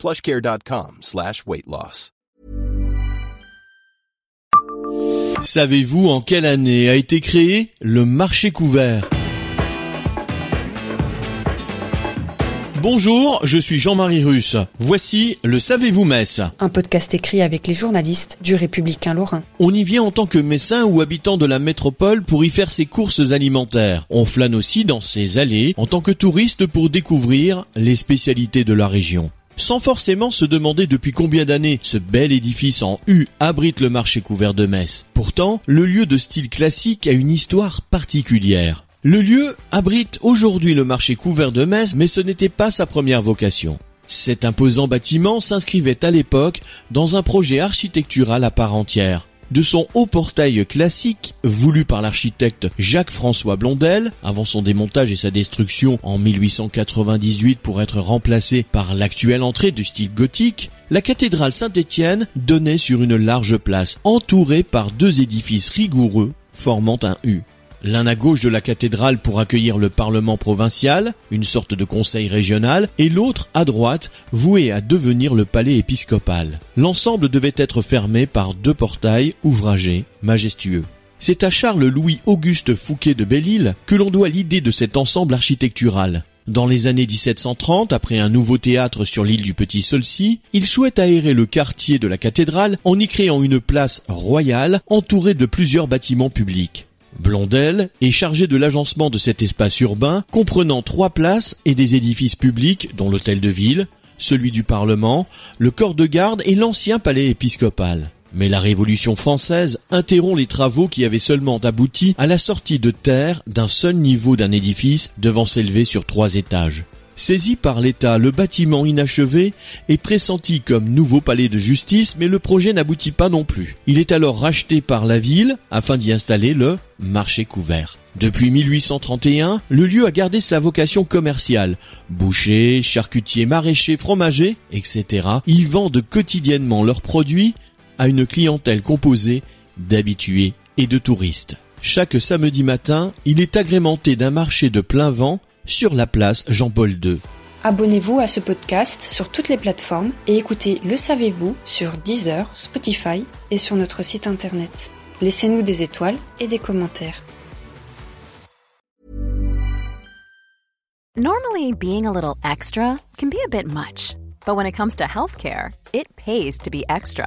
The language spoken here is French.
plushcare.com slash. Savez-vous en quelle année a été créé le marché couvert? Bonjour, je suis Jean-Marie Russe. Voici le Savez-vous Metz Un podcast écrit avec les journalistes du Républicain Lorrain. On y vient en tant que messin ou habitant de la métropole pour y faire ses courses alimentaires. On flâne aussi dans ses allées en tant que touriste pour découvrir les spécialités de la région sans forcément se demander depuis combien d'années ce bel édifice en U abrite le marché couvert de Metz. Pourtant, le lieu de style classique a une histoire particulière. Le lieu abrite aujourd'hui le marché couvert de Metz, mais ce n'était pas sa première vocation. Cet imposant bâtiment s'inscrivait à l'époque dans un projet architectural à part entière de son haut portail classique, voulu par l'architecte Jacques-François Blondel, avant son démontage et sa destruction en 1898 pour être remplacé par l'actuelle entrée du style gothique, la cathédrale Saint-Étienne donnait sur une large place, entourée par deux édifices rigoureux formant un U l'un à gauche de la cathédrale pour accueillir le Parlement provincial, une sorte de conseil régional, et l'autre à droite, voué à devenir le palais épiscopal. L'ensemble devait être fermé par deux portails ouvragés, majestueux. C'est à Charles-Louis Auguste Fouquet de Belle-Île que l'on doit l'idée de cet ensemble architectural. Dans les années 1730, après un nouveau théâtre sur l'île du Petit Solcy, il souhaite aérer le quartier de la cathédrale en y créant une place royale entourée de plusieurs bâtiments publics. Blondel est chargé de l'agencement de cet espace urbain comprenant trois places et des édifices publics dont l'hôtel de ville, celui du Parlement, le corps de garde et l'ancien palais épiscopal. Mais la Révolution française interrompt les travaux qui avaient seulement abouti à la sortie de terre d'un seul niveau d'un édifice devant s'élever sur trois étages. Saisi par l'État, le bâtiment inachevé est pressenti comme nouveau palais de justice, mais le projet n'aboutit pas non plus. Il est alors racheté par la ville afin d'y installer le marché couvert. Depuis 1831, le lieu a gardé sa vocation commerciale. Bouchers, charcutiers, maraîchers, fromagers, etc. Ils vendent quotidiennement leurs produits à une clientèle composée d'habitués et de touristes. Chaque samedi matin, il est agrémenté d'un marché de plein vent sur la place Jean-Paul II. Abonnez-vous à ce podcast sur toutes les plateformes et écoutez Le Savez-vous sur Deezer, Spotify et sur notre site internet. Laissez-nous des étoiles et des commentaires. Normally, being a little extra can be a bit much, but when it comes to healthcare, it pays to be extra.